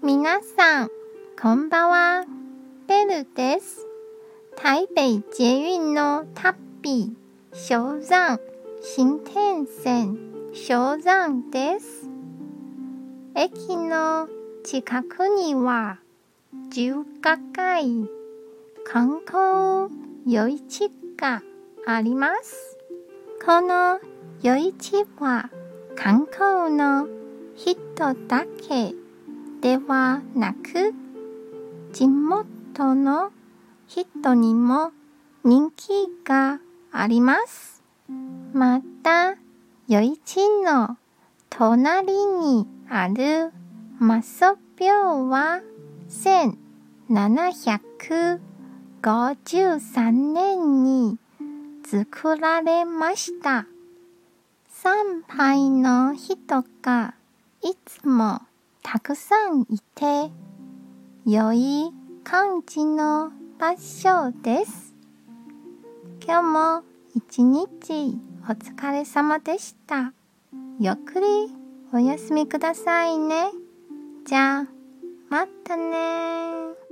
皆さん、こんばんは。ベルです。台北捷運の旅、小山、新天線、小山です。駅の近くには、中華街、観光夜市があります。この夜市は観光の人だけではなく地元の人にも人気があります。また夜市の隣にあるマソ廟は1753年に作られました。参拝の人がいつもたくさんいて、良い感じの場所です。今日も一日お疲れ様でした。ゆっくりお休みくださいね。じゃあ、またね